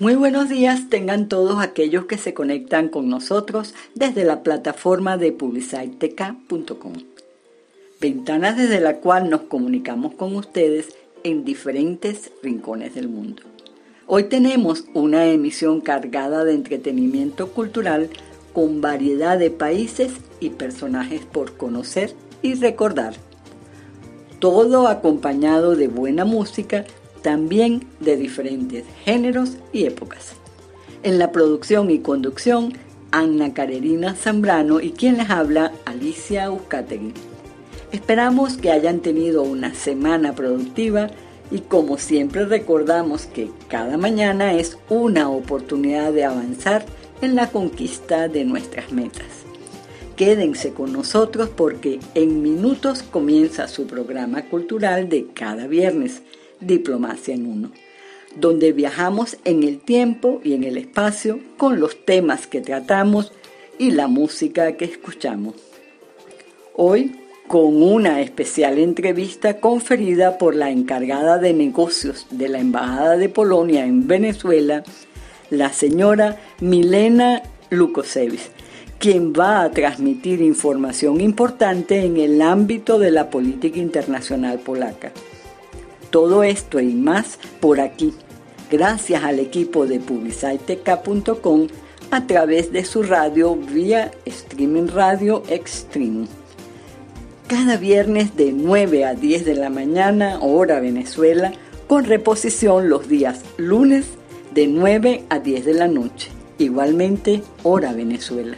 Muy buenos días tengan todos aquellos que se conectan con nosotros desde la plataforma de publicitek.com, ventana desde la cual nos comunicamos con ustedes en diferentes rincones del mundo. Hoy tenemos una emisión cargada de entretenimiento cultural con variedad de países y personajes por conocer y recordar. Todo acompañado de buena música también de diferentes géneros y épocas. En la producción y conducción, Ana Carolina Zambrano y quien les habla, Alicia Uzcategui. Esperamos que hayan tenido una semana productiva y como siempre recordamos que cada mañana es una oportunidad de avanzar en la conquista de nuestras metas. Quédense con nosotros porque en minutos comienza su programa cultural de cada viernes Diplomacia en Uno, donde viajamos en el tiempo y en el espacio con los temas que tratamos y la música que escuchamos. Hoy, con una especial entrevista conferida por la encargada de negocios de la Embajada de Polonia en Venezuela, la señora Milena Lukosevich, quien va a transmitir información importante en el ámbito de la política internacional polaca. Todo esto y más por aquí, gracias al equipo de publicitek.com a través de su radio vía streaming radio Extreme. Cada viernes de 9 a 10 de la mañana, hora Venezuela, con reposición los días lunes de 9 a 10 de la noche, igualmente hora Venezuela.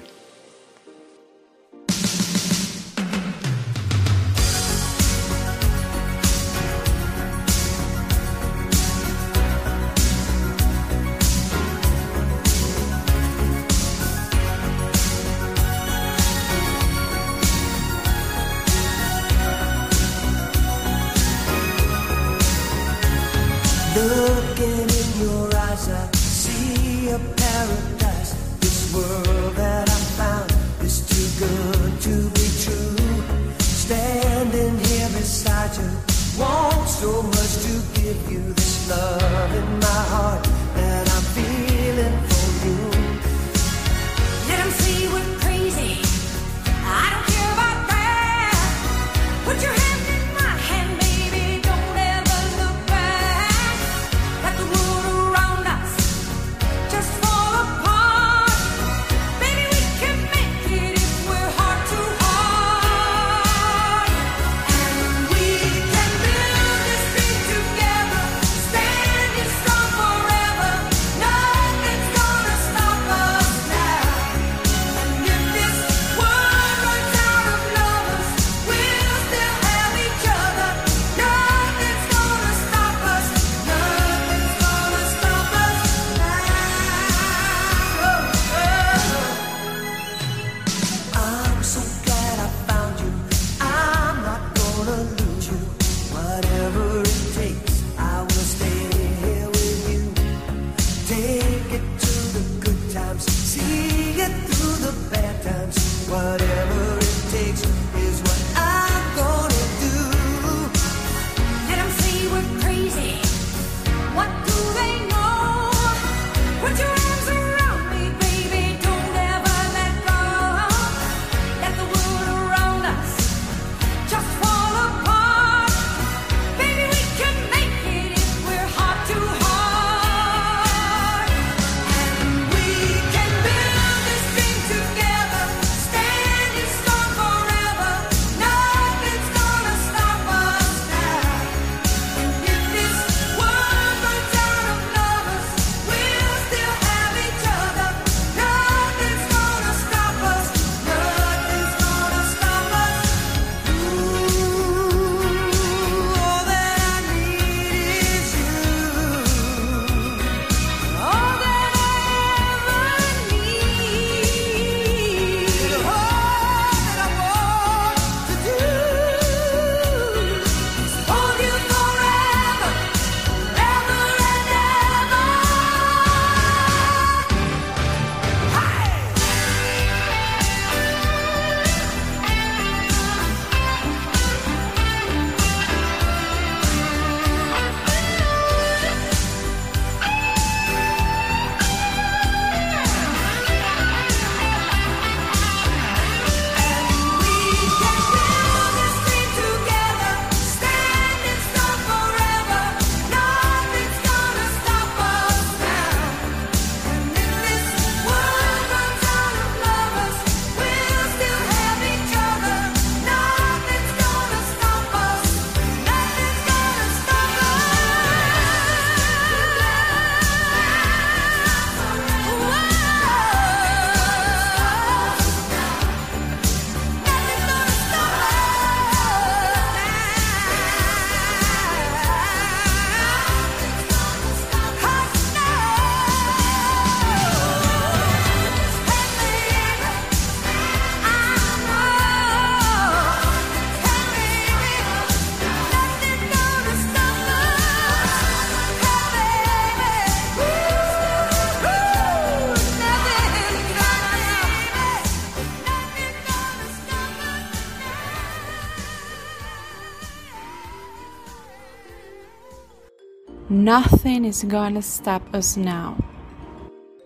Nothing is gonna stop us now.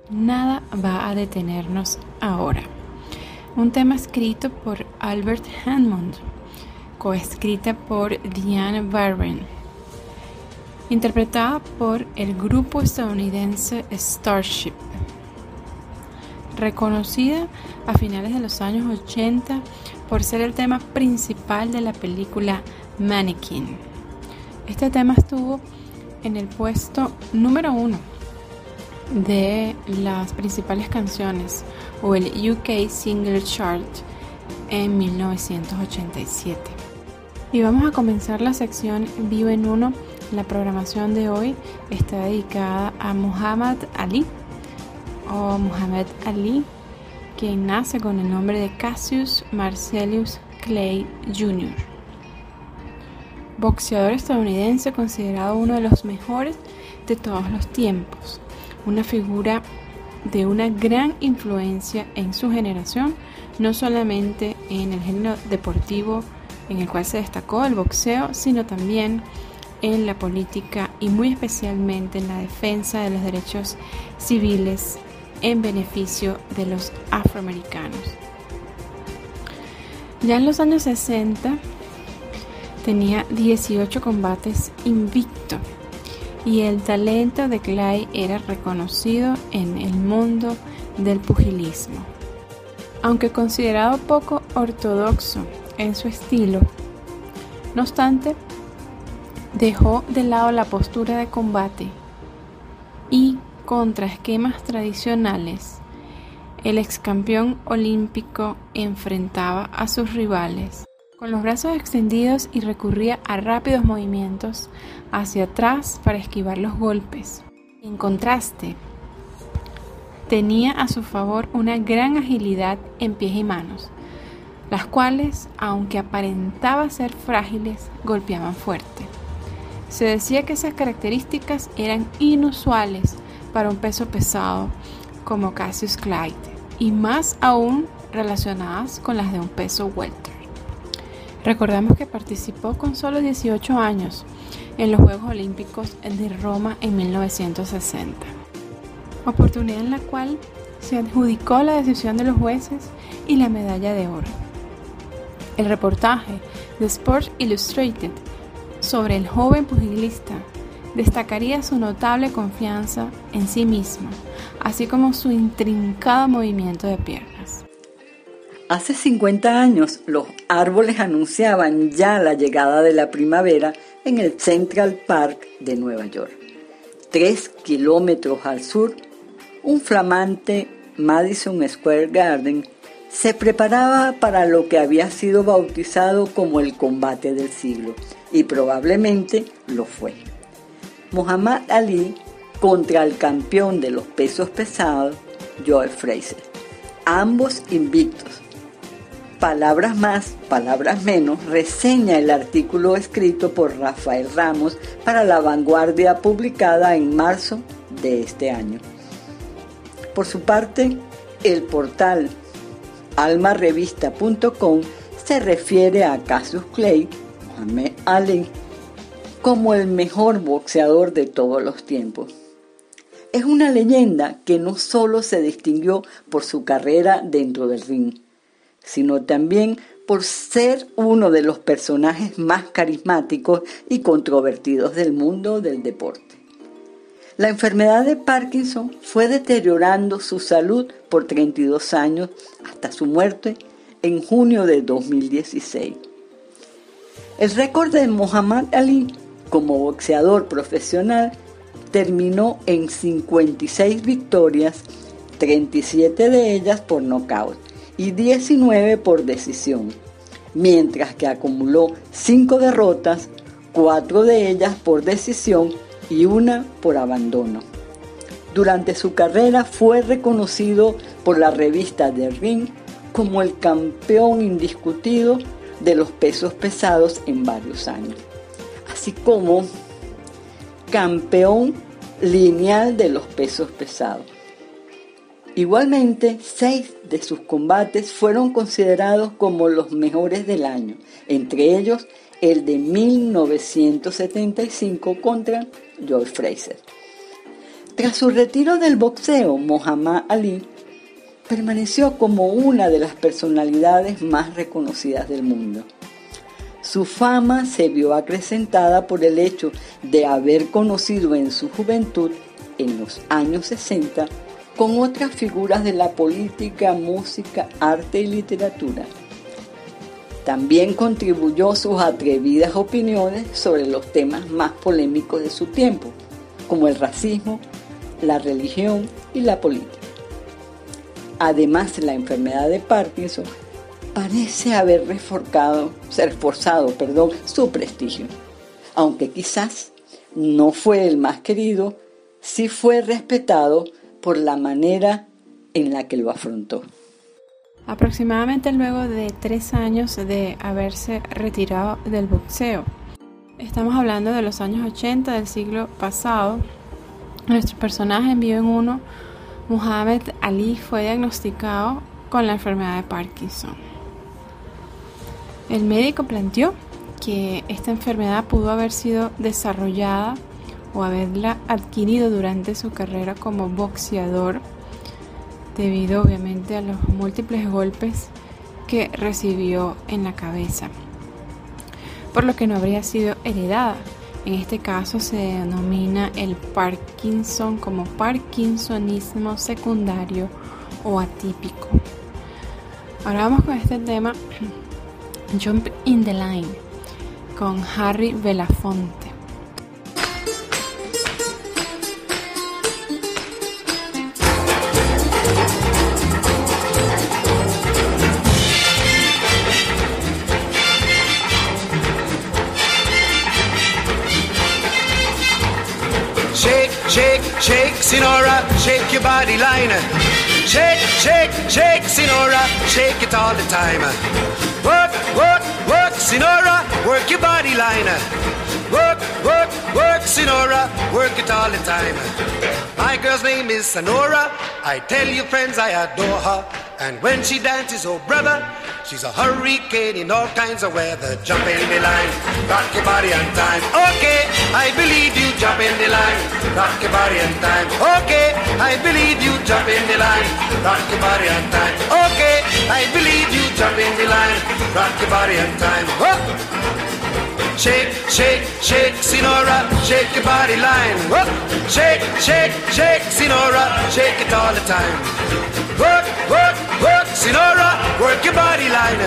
Nada va a detenernos ahora. Un tema escrito por Albert Hammond, coescrita por Diane Barron, interpretada por el grupo estadounidense Starship reconocida a finales de los años 80 por ser el tema principal de la película Mannequin. Este tema estuvo en el puesto número uno de las principales canciones o el UK Single Chart en 1987. Y vamos a comenzar la sección Vivo en Uno. La programación de hoy está dedicada a Muhammad Ali, o Muhammad Ali, quien nace con el nombre de Cassius Marcellus Clay Jr. Boxeador estadounidense considerado uno de los mejores de todos los tiempos, una figura de una gran influencia en su generación, no solamente en el género deportivo en el cual se destacó el boxeo, sino también en la política y muy especialmente en la defensa de los derechos civiles en beneficio de los afroamericanos. Ya en los años 60 tenía 18 combates invicto y el talento de Clay era reconocido en el mundo del pugilismo. Aunque considerado poco ortodoxo en su estilo, no obstante, dejó de lado la postura de combate y contra esquemas tradicionales, el ex campeón olímpico enfrentaba a sus rivales con los brazos extendidos y recurría a rápidos movimientos hacia atrás para esquivar los golpes. En contraste, tenía a su favor una gran agilidad en pies y manos, las cuales, aunque aparentaba ser frágiles, golpeaban fuerte. Se decía que esas características eran inusuales para un peso pesado como Cassius Clyde y más aún relacionadas con las de un peso welter. Recordamos que participó con solo 18 años en los Juegos Olímpicos de Roma en 1960, oportunidad en la cual se adjudicó la decisión de los jueces y la medalla de oro. El reportaje de Sports Illustrated sobre el joven pugilista destacaría su notable confianza en sí mismo, así como su intrincado movimiento de piernas. Hace 50 años los árboles anunciaban ya la llegada de la primavera en el Central Park de Nueva York. Tres kilómetros al sur, un flamante Madison Square Garden se preparaba para lo que había sido bautizado como el combate del siglo, y probablemente lo fue. Muhammad Ali contra el campeón de los pesos pesados, Joe Fraser. Ambos invictos. Palabras más, palabras menos, reseña el artículo escrito por Rafael Ramos para La Vanguardia publicada en marzo de este año. Por su parte, el portal almarevista.com se refiere a Cassius Clay, Muhammad Ali, como el mejor boxeador de todos los tiempos. Es una leyenda que no solo se distinguió por su carrera dentro del ring, sino también por ser uno de los personajes más carismáticos y controvertidos del mundo del deporte. La enfermedad de Parkinson fue deteriorando su salud por 32 años hasta su muerte en junio de 2016. El récord de Muhammad Ali como boxeador profesional, terminó en 56 victorias, 37 de ellas por nocaut y 19 por decisión, mientras que acumuló 5 derrotas, 4 de ellas por decisión y una por abandono. Durante su carrera fue reconocido por la revista The Ring como el campeón indiscutido de los pesos pesados en varios años así como campeón lineal de los pesos pesados. Igualmente, seis de sus combates fueron considerados como los mejores del año, entre ellos el de 1975 contra George Fraser. Tras su retiro del boxeo, Muhammad Ali permaneció como una de las personalidades más reconocidas del mundo. Su fama se vio acrecentada por el hecho de haber conocido en su juventud, en los años 60, con otras figuras de la política, música, arte y literatura. También contribuyó sus atrevidas opiniones sobre los temas más polémicos de su tiempo, como el racismo, la religión y la política. Además, la enfermedad de Parkinson parece haber reforzado, reforzado perdón, su prestigio, aunque quizás no fue el más querido, sí fue respetado por la manera en la que lo afrontó. Aproximadamente luego de tres años de haberse retirado del boxeo, estamos hablando de los años 80 del siglo pasado, nuestro personaje en vivo en uno, Muhammad Ali, fue diagnosticado con la enfermedad de Parkinson. El médico planteó que esta enfermedad pudo haber sido desarrollada o haberla adquirido durante su carrera como boxeador, debido obviamente a los múltiples golpes que recibió en la cabeza, por lo que no habría sido heredada. En este caso se denomina el Parkinson como Parkinsonismo secundario o atípico. Ahora vamos con este tema Jump in the Line con Harry Belafonte. Shake, Sinora, shake your body line. Shake, shake, shake, Sinora, shake it all the time. Work, work, work, Sinora, work your body line. Work, work, work, Sinora, work it all the time. My girl's name is Sonora. I tell you, friends, I adore her. And when she dances, oh brother, She's a hurricane in all kinds of weather. Jump in the line, rock your body on time. Okay, I believe you. Jump in the line, rock your body on time. Okay, I believe you. Jump in the line, rock your body on time. Okay, I believe you. Jump in the line, rock your body on time. Shake, shake, shake, Sinora, shake your body line. Whoa. Shake, shake, shake, Sinora, shake it all the time. Work, work, work, Sinora, work your body line.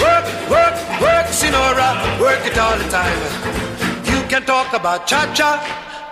Work, work, work, Sinora, work it all the time. You can talk about cha-cha,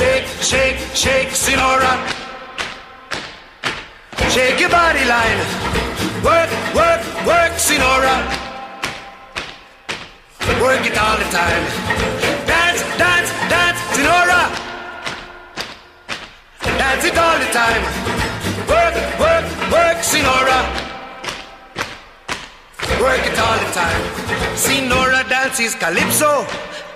Shake, shake, shake, Sinora. Shake your body line. Work, work, work, Sinora. Work it all the time. Dance, dance, dance, Sinora. Dance it all the time. Work, work, work, Sinora. Work it all the time. Sinora dances calypso.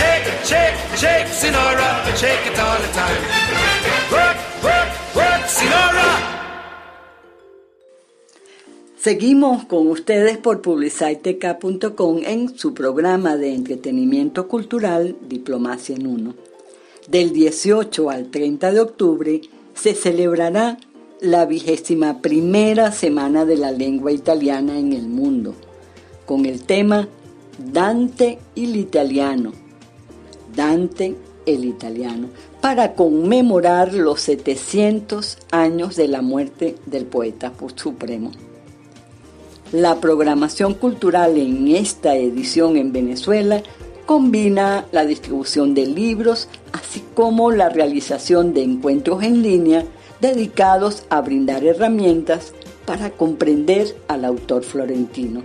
Shake, shake, shake, Sinora, shake it all the time. Work, work, work. Seguimos con ustedes por publiciteca.com en su programa de entretenimiento cultural Diplomacia en Uno. Del 18 al 30 de octubre se celebrará la vigésima primera semana de la lengua italiana en el mundo, con el tema Dante y el italiano, Dante el italiano, para conmemorar los 700 años de la muerte del poeta supremo. La programación cultural en esta edición en Venezuela combina la distribución de libros, así como la realización de encuentros en línea dedicados a brindar herramientas para comprender al autor florentino.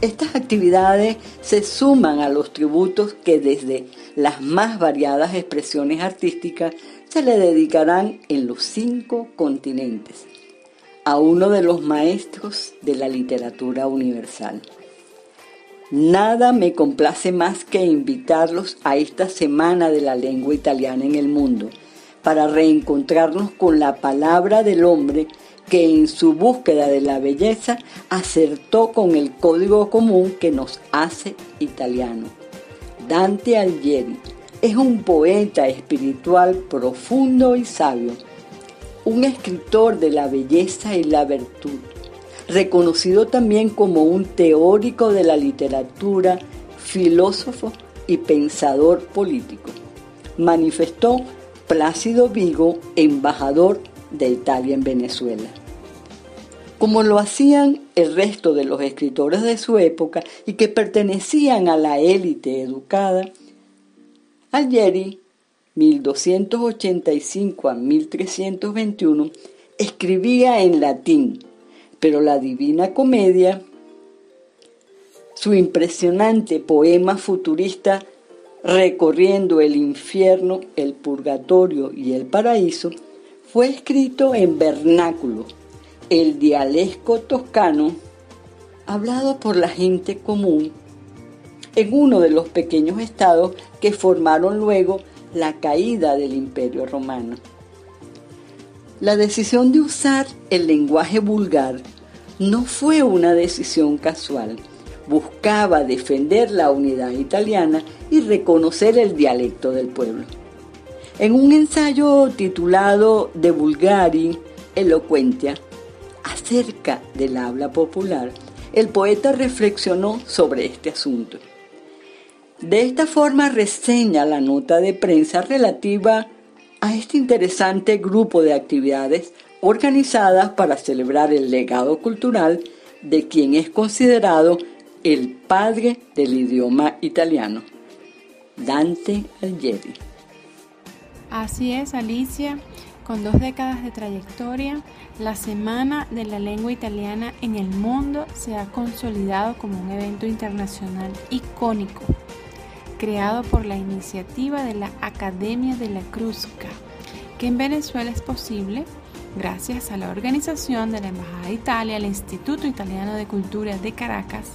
Estas actividades se suman a los tributos que desde las más variadas expresiones artísticas se le dedicarán en los cinco continentes a uno de los maestros de la literatura universal. Nada me complace más que invitarlos a esta Semana de la Lengua Italiana en el Mundo para reencontrarnos con la palabra del hombre que en su búsqueda de la belleza acertó con el código común que nos hace italiano. Dante Alighieri es un poeta espiritual profundo y sabio, un escritor de la belleza y la virtud, reconocido también como un teórico de la literatura, filósofo y pensador político. Manifestó Plácido Vigo, embajador de Italia en Venezuela como lo hacían el resto de los escritores de su época y que pertenecían a la élite educada, Algeri, 1285 a 1321, escribía en latín, pero la Divina Comedia, su impresionante poema futurista recorriendo el infierno, el purgatorio y el paraíso, fue escrito en vernáculo el dialecto toscano hablado por la gente común en uno de los pequeños estados que formaron luego la caída del imperio romano. La decisión de usar el lenguaje vulgar no fue una decisión casual. Buscaba defender la unidad italiana y reconocer el dialecto del pueblo. En un ensayo titulado De Vulgari Eloquentia, acerca del habla popular, el poeta reflexionó sobre este asunto. De esta forma reseña la nota de prensa relativa a este interesante grupo de actividades organizadas para celebrar el legado cultural de quien es considerado el padre del idioma italiano, Dante Alighieri. Así es, Alicia. Con dos décadas de trayectoria, la Semana de la Lengua Italiana en el mundo se ha consolidado como un evento internacional icónico, creado por la iniciativa de la Academia de la Cruzca, que en Venezuela es posible gracias a la organización de la Embajada de Italia, el Instituto Italiano de Cultura de Caracas,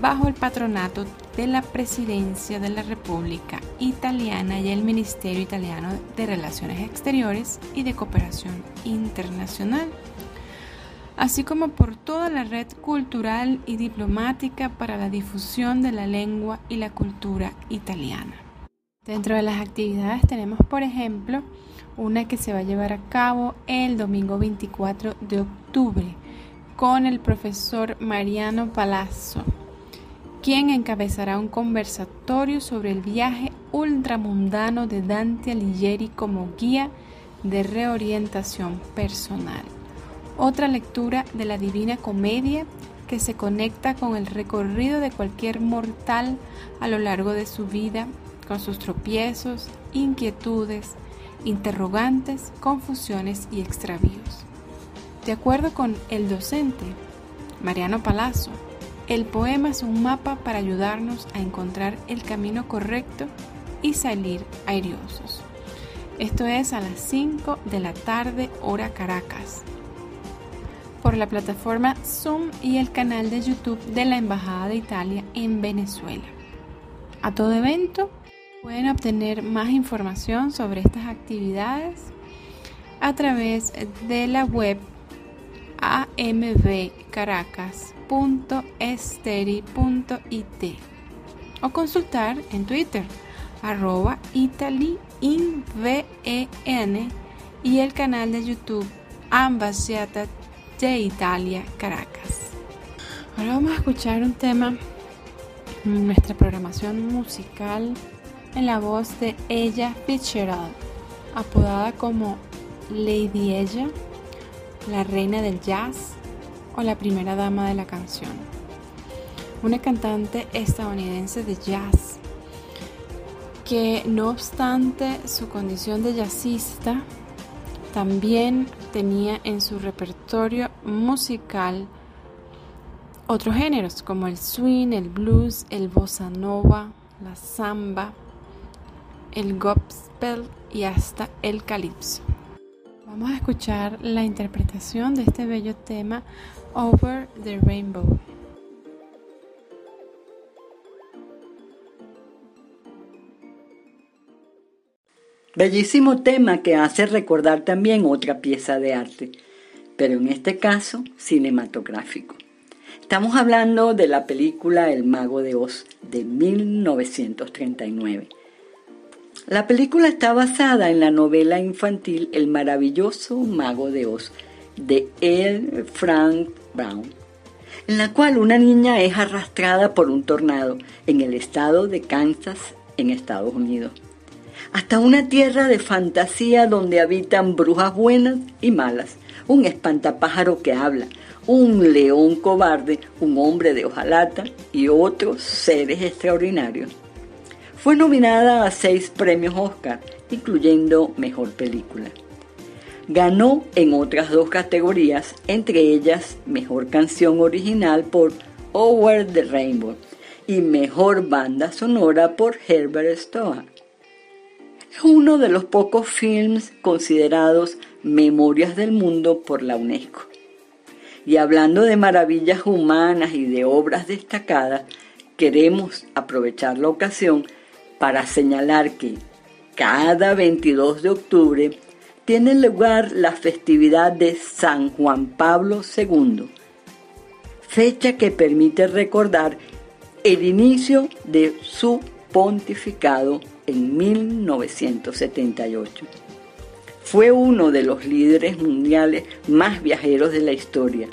bajo el patronato de la Presidencia de la República Italiana y el Ministerio Italiano de Relaciones Exteriores y de Cooperación Internacional, así como por toda la red cultural y diplomática para la difusión de la lengua y la cultura italiana. Dentro de las actividades tenemos, por ejemplo, una que se va a llevar a cabo el domingo 24 de octubre con el profesor Mariano Palazzo quien encabezará un conversatorio sobre el viaje ultramundano de Dante Alighieri como guía de reorientación personal. Otra lectura de la Divina Comedia que se conecta con el recorrido de cualquier mortal a lo largo de su vida con sus tropiezos, inquietudes, interrogantes, confusiones y extravíos. De acuerdo con el docente Mariano Palazzo, el poema es un mapa para ayudarnos a encontrar el camino correcto y salir airiosos. Esto es a las 5 de la tarde hora Caracas por la plataforma Zoom y el canal de YouTube de la Embajada de Italia en Venezuela. A todo evento pueden obtener más información sobre estas actividades a través de la web ambcaracas.esteri.it o consultar en Twitter arroba ItaliInVEN y el canal de YouTube Ambasciata de Italia, Caracas. Ahora vamos a escuchar un tema en nuestra programación musical en la voz de Ella Fitzgerald, apodada como Lady Ella, la reina del jazz o la primera dama de la canción. Una cantante estadounidense de jazz que no obstante su condición de jazzista, también tenía en su repertorio musical otros géneros como el swing, el blues, el bossa nova, la samba, el gospel y hasta el calipso. Vamos a escuchar la interpretación de este bello tema Over the Rainbow. Bellísimo tema que hace recordar también otra pieza de arte, pero en este caso cinematográfico. Estamos hablando de la película El Mago de Oz de 1939. La película está basada en la novela infantil El maravilloso Mago de Oz de L. Frank Brown, en la cual una niña es arrastrada por un tornado en el estado de Kansas, en Estados Unidos hasta una tierra de fantasía donde habitan brujas buenas y malas, un espantapájaro que habla, un león cobarde, un hombre de hojalata y otros seres extraordinarios. Fue nominada a seis premios Oscar, incluyendo Mejor Película. Ganó en otras dos categorías, entre ellas Mejor Canción Original por Over the Rainbow y Mejor Banda Sonora por Herbert Stoa. Es uno de los pocos films considerados Memorias del Mundo por la UNESCO. Y hablando de maravillas humanas y de obras destacadas, queremos aprovechar la ocasión para señalar que cada 22 de octubre tiene lugar la festividad de San Juan Pablo II, fecha que permite recordar el inicio de su pontificado en 1978. Fue uno de los líderes mundiales más viajeros de la historia.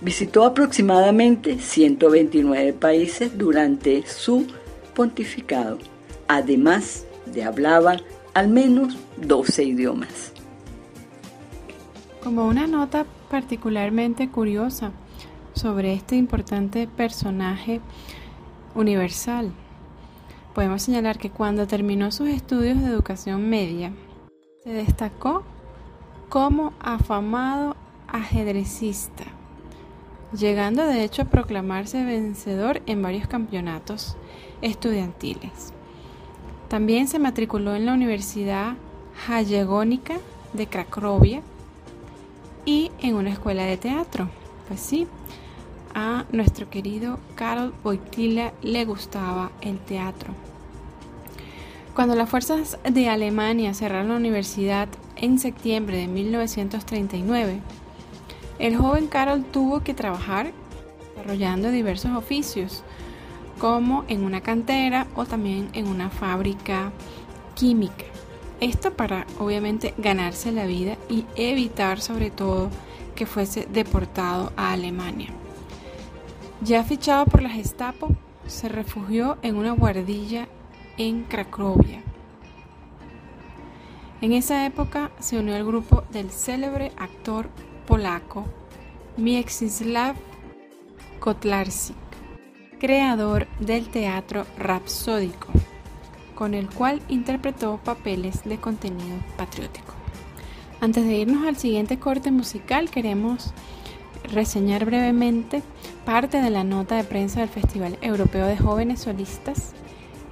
Visitó aproximadamente 129 países durante su pontificado, además de hablaba al menos 12 idiomas. Como una nota particularmente curiosa sobre este importante personaje universal, podemos señalar que cuando terminó sus estudios de educación media, se destacó como afamado ajedrecista, llegando de hecho a proclamarse vencedor en varios campeonatos estudiantiles. También se matriculó en la Universidad Jagellónica de Cracovia y en una escuela de teatro. Pues sí, a nuestro querido Karol Wojtyla le gustaba el teatro. Cuando las fuerzas de Alemania cerraron la universidad en septiembre de 1939, el joven Karol tuvo que trabajar desarrollando diversos oficios, como en una cantera o también en una fábrica química. Esto para obviamente ganarse la vida y evitar sobre todo que fuese deportado a Alemania. Ya fichado por la Gestapo, se refugió en una guardilla en Cracovia. En esa época se unió al grupo del célebre actor polaco Mieczysław Kotlarczyk, creador del teatro rapsódico, con el cual interpretó papeles de contenido patriótico. Antes de irnos al siguiente corte musical, queremos reseñar brevemente parte de la nota de prensa del Festival Europeo de Jóvenes Solistas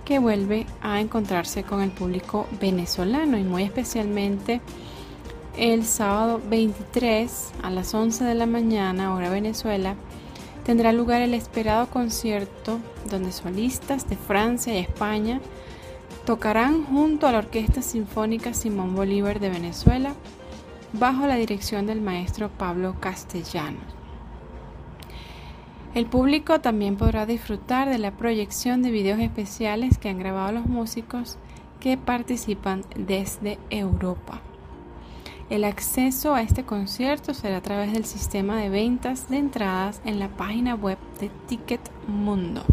que vuelve a encontrarse con el público venezolano y muy especialmente el sábado 23 a las 11 de la mañana, hora Venezuela, tendrá lugar el esperado concierto donde solistas de Francia y España tocarán junto a la Orquesta Sinfónica Simón Bolívar de Venezuela bajo la dirección del maestro Pablo Castellanos. El público también podrá disfrutar de la proyección de videos especiales que han grabado los músicos que participan desde Europa. El acceso a este concierto será a través del sistema de ventas de entradas en la página web de Ticket Mundo.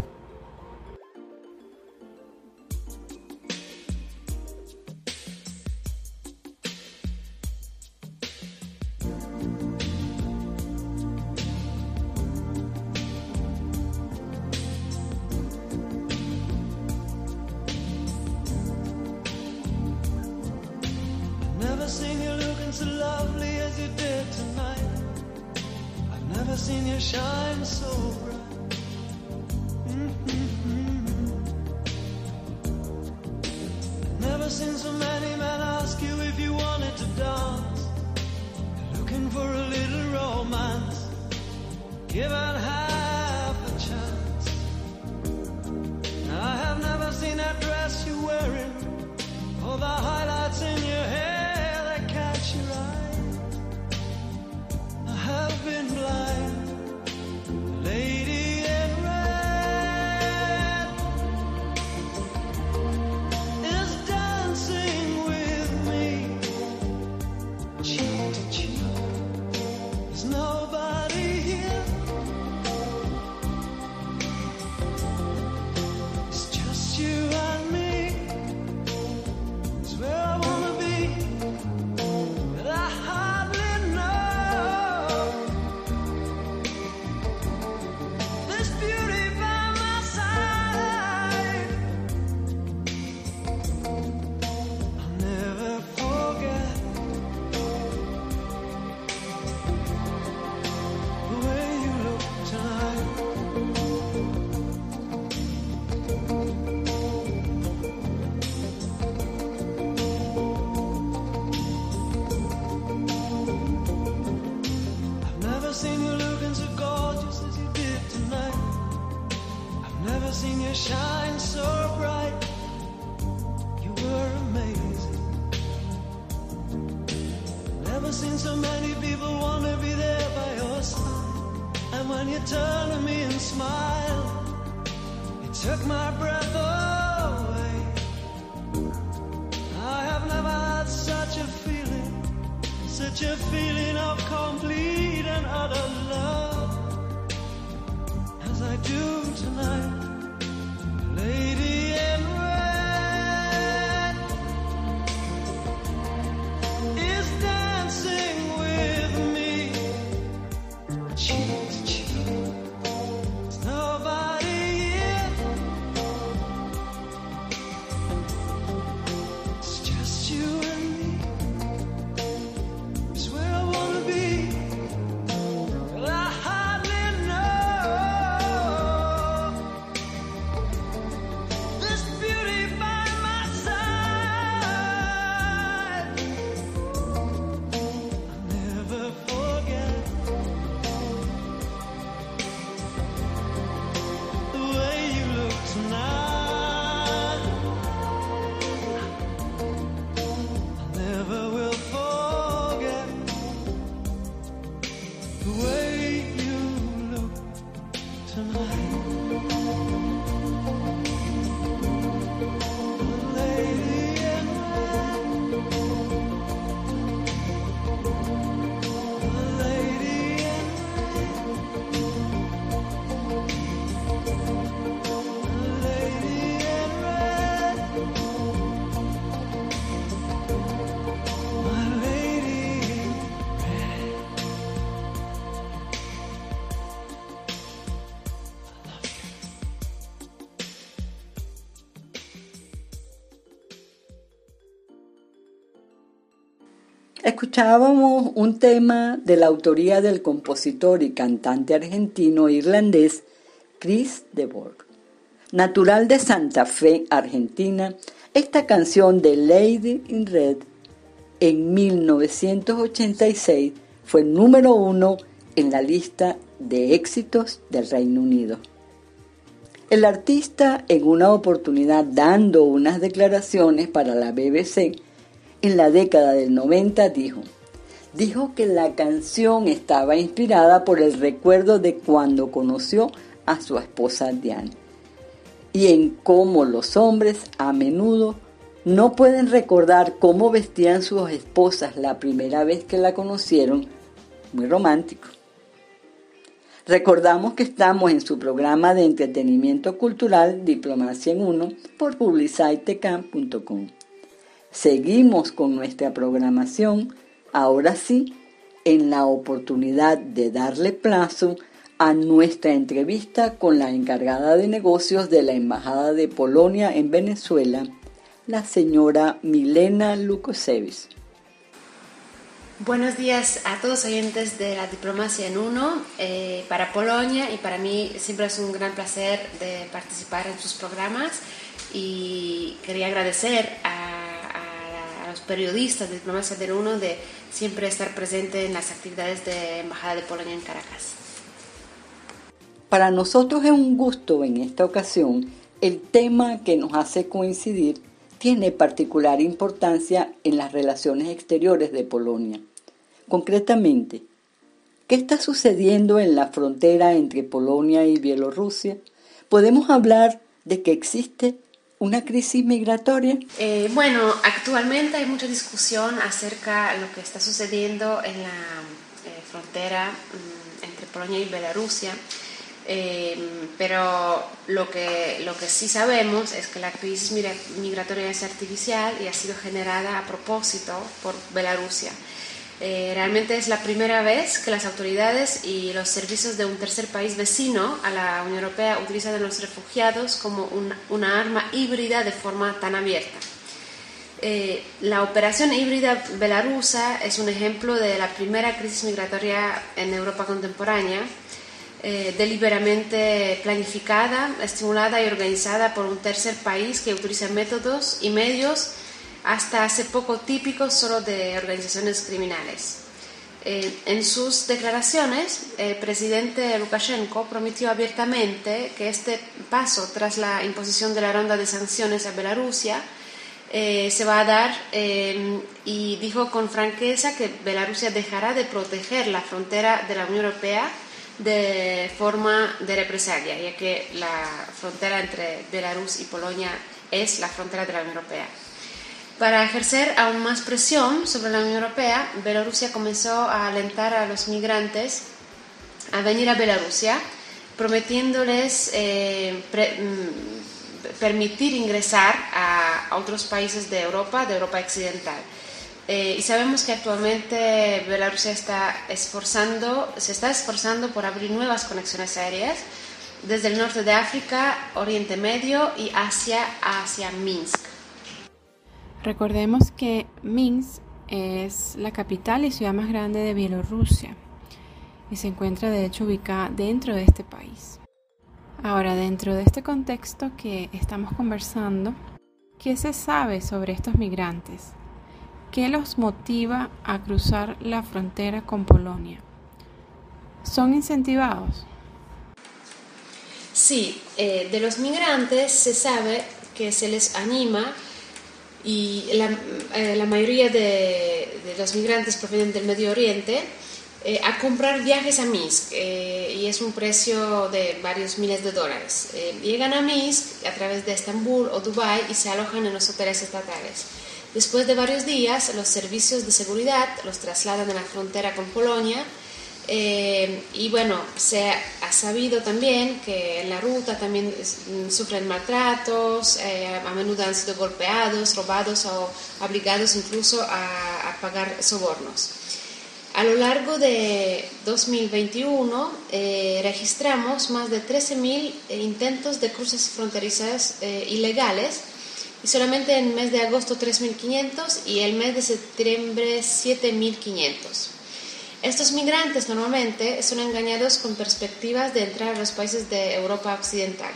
Escuchábamos un tema de la autoría del compositor y cantante argentino-irlandés Chris DeBorg. Natural de Santa Fe, Argentina, esta canción de Lady in Red en 1986 fue número uno en la lista de éxitos del Reino Unido. El artista, en una oportunidad dando unas declaraciones para la BBC, en la década del 90 dijo, dijo que la canción estaba inspirada por el recuerdo de cuando conoció a su esposa Diane y en cómo los hombres a menudo no pueden recordar cómo vestían sus esposas la primera vez que la conocieron. Muy romántico. Recordamos que estamos en su programa de entretenimiento cultural Diplomacia en Uno por publicitecam.com. Seguimos con nuestra programación, ahora sí, en la oportunidad de darle plazo a nuestra entrevista con la encargada de negocios de la Embajada de Polonia en Venezuela, la señora Milena Lukosevich. Buenos días a todos oyentes de la Diplomacia en Uno eh, para Polonia y para mí siempre es un gran placer de participar en sus programas y quería agradecer a, los periodistas Diplomacia en Uno de siempre estar presente en las actividades de Embajada de Polonia en Caracas. Para nosotros es un gusto en esta ocasión el tema que nos hace coincidir tiene particular importancia en las relaciones exteriores de Polonia. Concretamente, ¿qué está sucediendo en la frontera entre Polonia y Bielorrusia? ¿Podemos hablar de que existe una crisis migratoria? Eh, bueno, actualmente hay mucha discusión acerca de lo que está sucediendo en la eh, frontera mm, entre Polonia y Bielorrusia. Eh, pero lo que, lo que sí sabemos es que la crisis migratoria es artificial y ha sido generada a propósito por Bielorrusia. Eh, realmente es la primera vez que las autoridades y los servicios de un tercer país vecino a la Unión Europea utilizan a los refugiados como una arma híbrida de forma tan abierta. Eh, la operación híbrida belarusa es un ejemplo de la primera crisis migratoria en Europa contemporánea, eh, deliberadamente planificada, estimulada y organizada por un tercer país que utiliza métodos y medios hasta hace poco típicos solo de organizaciones criminales. Eh, en sus declaraciones, el presidente Lukashenko prometió abiertamente que este paso tras la imposición de la ronda de sanciones a Bielorrusia eh, se va a dar eh, y dijo con franqueza que Bielorrusia dejará de proteger la frontera de la Unión Europea de forma de represalia, ya que la frontera entre Belarus y Polonia es la frontera de la Unión Europea. Para ejercer aún más presión sobre la Unión Europea, Bielorrusia comenzó a alentar a los migrantes a venir a Bielorrusia, prometiéndoles eh, mm, permitir ingresar a otros países de Europa, de Europa occidental. Eh, y sabemos que actualmente Bielorrusia está esforzando, se está esforzando por abrir nuevas conexiones aéreas desde el norte de África, Oriente Medio y Asia hacia Minsk. Recordemos que Minsk es la capital y ciudad más grande de Bielorrusia y se encuentra de hecho ubicada dentro de este país. Ahora, dentro de este contexto que estamos conversando, ¿qué se sabe sobre estos migrantes? ¿Qué los motiva a cruzar la frontera con Polonia? ¿Son incentivados? Sí, eh, de los migrantes se sabe que se les anima y la, eh, mayoría de, los migrantes provienen del Medio Oriente eh, a comprar viajes a Minsk eh, y es un precio de varios miles de dólares. Llegan a Minsk a través de Estambul o Dubái y se alojan en los hoteles estatales. Después de varios días, los servicios de seguridad los trasladan a la frontera con Polonia eh, y bueno, se ha sabido también que en la ruta también mm, sufren maltratos, eh, a menudo han sido golpeados, robados o obligados incluso a, a pagar sobornos. A lo largo de 2021 eh, registramos más de 13.000 intentos de cruces fronterizas eh, ilegales y solamente en el mes de agosto 3.500 y el mes de septiembre 7.500. Estos migrantes normalmente son engañados con perspectivas de entrar a los países de Europa Occidental.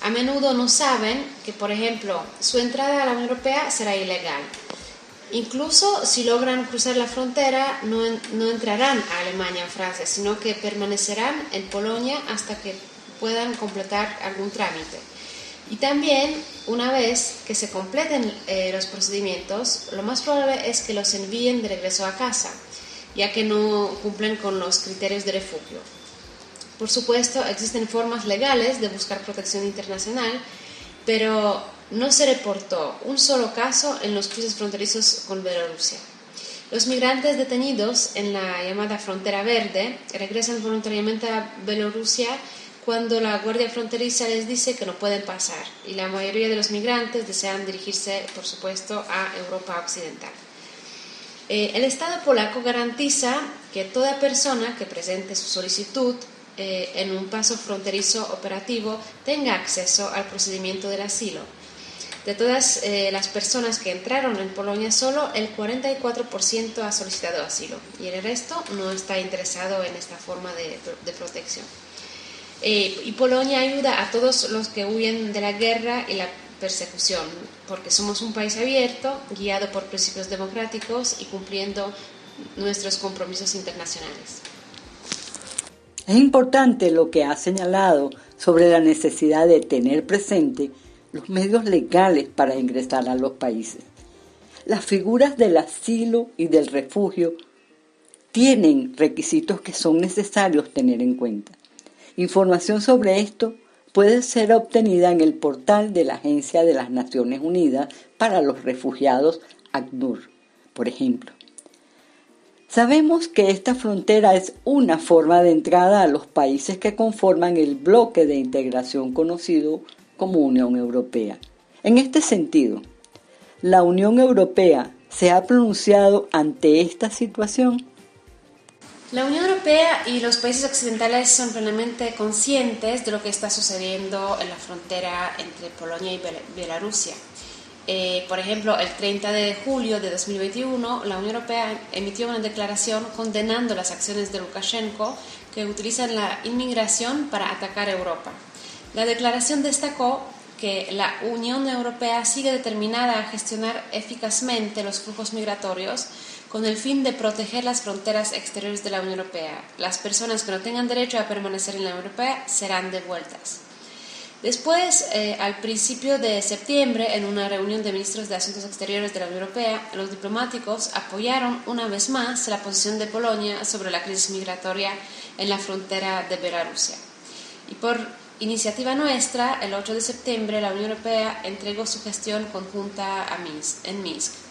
A menudo no saben que, por ejemplo, su entrada a la Unión Europea será ilegal. Incluso si logran cruzar la frontera, no, no entrarán a Alemania o Francia, sino que permanecerán en Polonia hasta que puedan completar algún trámite. Y también, una vez que se completen eh, los procedimientos, lo más probable es que los envíen de regreso a casa, ya que no cumplen con los criterios de refugio. Por supuesto, existen formas legales de buscar protección internacional, pero no se reportó un solo caso en los cruces fronterizos con Bielorrusia. Los migrantes detenidos en la llamada frontera verde regresan voluntariamente a Bielorrusia cuando la Guardia Fronteriza les dice que no pueden pasar y la mayoría de los migrantes desean dirigirse, por supuesto, a Europa Occidental. Eh, el Estado polaco garantiza que toda persona que presente su solicitud eh, en un paso fronterizo operativo tenga acceso al procedimiento del asilo. De todas eh, las personas que entraron en Polonia, solo el 44% ha solicitado asilo y el resto no está interesado en esta forma de protección. Eh, y Polonia ayuda a todos los que huyen de la guerra y la persecución, porque somos un país abierto, guiado por principios democráticos y cumpliendo nuestros compromisos internacionales. Es importante lo que ha señalado sobre la necesidad de tener presente los medios legales para ingresar a los países. Las figuras del asilo y del refugio tienen requisitos que son necesarios tener en cuenta. Información sobre esto puede ser obtenida en el portal de la Agencia de las Naciones Unidas para los Refugiados, ACNUR, por ejemplo. Sabemos que esta frontera es una forma de entrada a los países que conforman el bloque de integración conocido como Unión Europea. En este sentido, la Unión Europea se ha pronunciado ante esta situación la Unión Europea y los países occidentales son plenamente conscientes de lo que está sucediendo en la frontera entre Polonia y Bielorrusia. Eh, por ejemplo, el 30 de julio de 2021, la Unión Europea emitió una declaración condenando las acciones de Lukashenko que utilizan la inmigración para atacar Europa. La declaración destacó que la Unión Europea sigue determinada a gestionar eficazmente los flujos migratorios con el fin de proteger las fronteras exteriores de la Unión Europea. Las personas que no tengan derecho a permanecer en la Unión Europea serán devueltas. Después, eh, al principio de septiembre, en una reunión de ministros de Asuntos Exteriores de la Unión Europea, los diplomáticos apoyaron una vez más la posición de Polonia sobre la crisis migratoria en la frontera de Bielorrusia. Y por iniciativa nuestra, el 8 de septiembre, la Unión Europea entregó su gestión conjunta a en Minsk.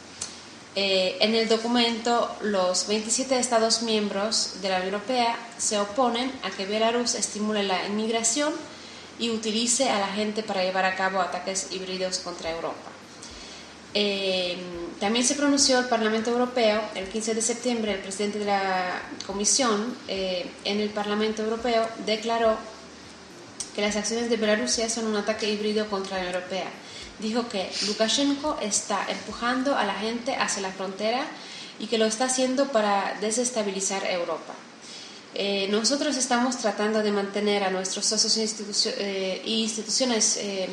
Eh, en el documento, los 27 Estados miembros de la Unión Europea se oponen a que Belarus estimule la inmigración y utilice a la gente para llevar a cabo ataques híbridos contra Europa. Eh, también se pronunció el Parlamento Europeo el 15 de septiembre, el presidente de la Comisión eh, en el Parlamento Europeo declaró que las acciones de Bielorrusia son un ataque híbrido contra la Unión Europea dijo que Lukashenko está empujando a la gente hacia la frontera y que lo está haciendo para desestabilizar Europa. Eh, nosotros estamos tratando de mantener a nuestros socios e instituciones eh,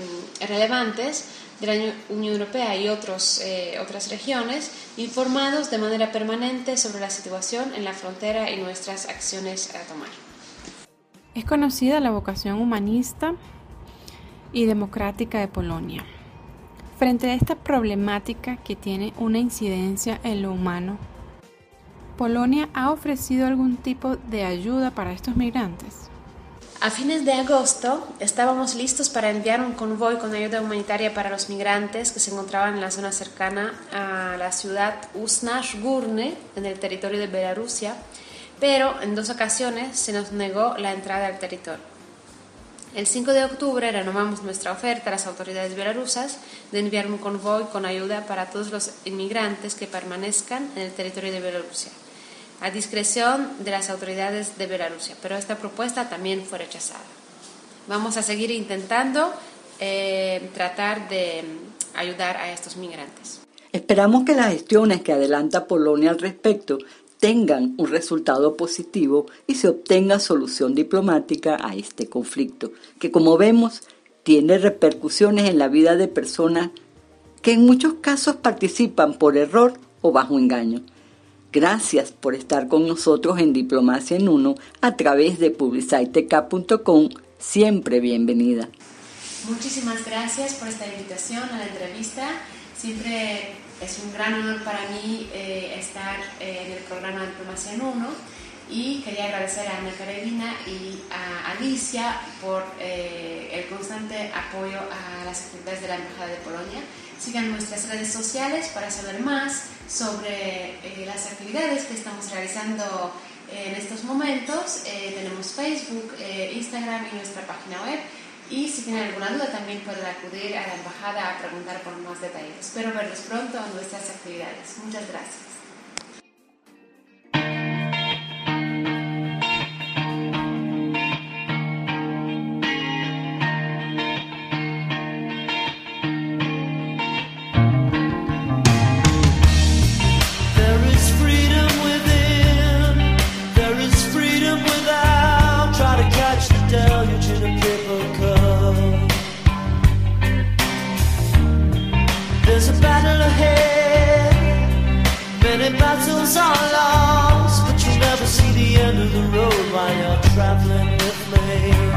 relevantes de la Unión Europea y otros, otras regiones informados de manera permanente sobre la situación en la frontera y nuestras acciones a tomar. Es conocida la vocación humanista y democrática de Polonia. Frente a esta problemática que tiene una incidencia en lo humano, ¿Polonia ha ofrecido algún tipo de ayuda para estos migrantes? A fines de agosto estábamos listos para enviar un convoy con ayuda humanitaria para los migrantes que se encontraban en la zona cercana a la ciudad Usnash-Gurny, en el territorio de Bielorrusia, pero en dos ocasiones se nos negó la entrada al territorio. El 5 de octubre renovamos nuestra oferta a las autoridades bielorrusas de enviar un convoy con ayuda para todos los inmigrantes que permanezcan en el territorio de Bielorrusia, a discreción de las autoridades de Bielorrusia, pero esta propuesta también fue rechazada. Vamos a seguir intentando eh, tratar de ayudar a estos migrantes. Esperamos que las gestiones que adelanta Polonia al respecto tengan un resultado positivo y se obtenga solución diplomática a este conflicto, que como vemos tiene repercusiones en la vida de personas que en muchos casos participan por error o bajo engaño. Gracias por estar con nosotros en Diplomacia en Uno a través de publicitec.com. Siempre bienvenida. Muchísimas gracias por esta invitación a la entrevista. Siempre es un gran honor para mí eh, estar eh, en el programa Diplomacia en Uno y quería agradecer a Ana Carolina y a Alicia por eh, el constante apoyo a las actividades de la Embajada de Polonia. Sigan nuestras redes sociales para saber más sobre las actividades que estamos realizando en estos momentos. tenemos Facebook, Instagram y nuestra página web y si tienen alguna duda también pueden acudir a la embajada a preguntar por más detalles. Espero verlos pronto en nuestras actividades. Muchas gracias. while you're traveling with me.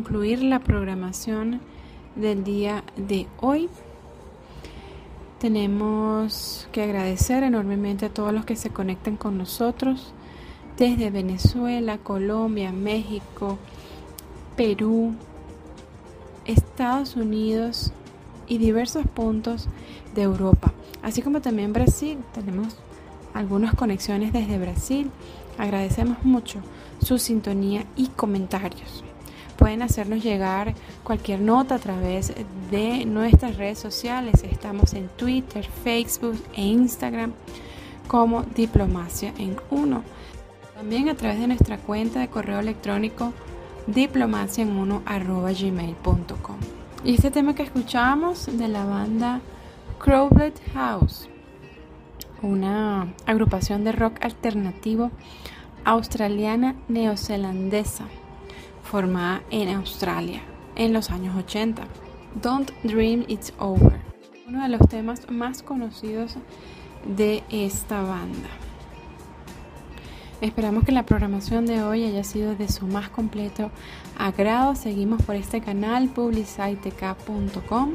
Concluir la programación del día de hoy. Tenemos que agradecer enormemente a todos los que se conectan con nosotros desde Venezuela, Colombia, México, Perú, Estados Unidos y diversos puntos de Europa, así como también Brasil. Tenemos algunas conexiones desde Brasil. Agradecemos mucho su sintonía y comentarios. Pueden hacernos llegar cualquier nota a través de nuestras redes sociales. Estamos en Twitter, Facebook e Instagram como Diplomacia en Uno. También a través de nuestra cuenta de correo electrónico diplomacia en. Y este tema que escuchamos de la banda Crowlet House, una agrupación de rock alternativo australiana neozelandesa formada en Australia en los años 80. Don't Dream It's Over, uno de los temas más conocidos de esta banda. Esperamos que la programación de hoy haya sido de su más completo agrado. Seguimos por este canal publicitk.com,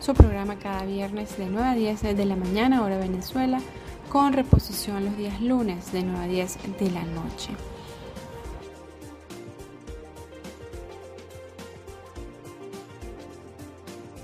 su programa cada viernes de 9 a 10 de la mañana, hora Venezuela, con reposición los días lunes de 9 a 10 de la noche.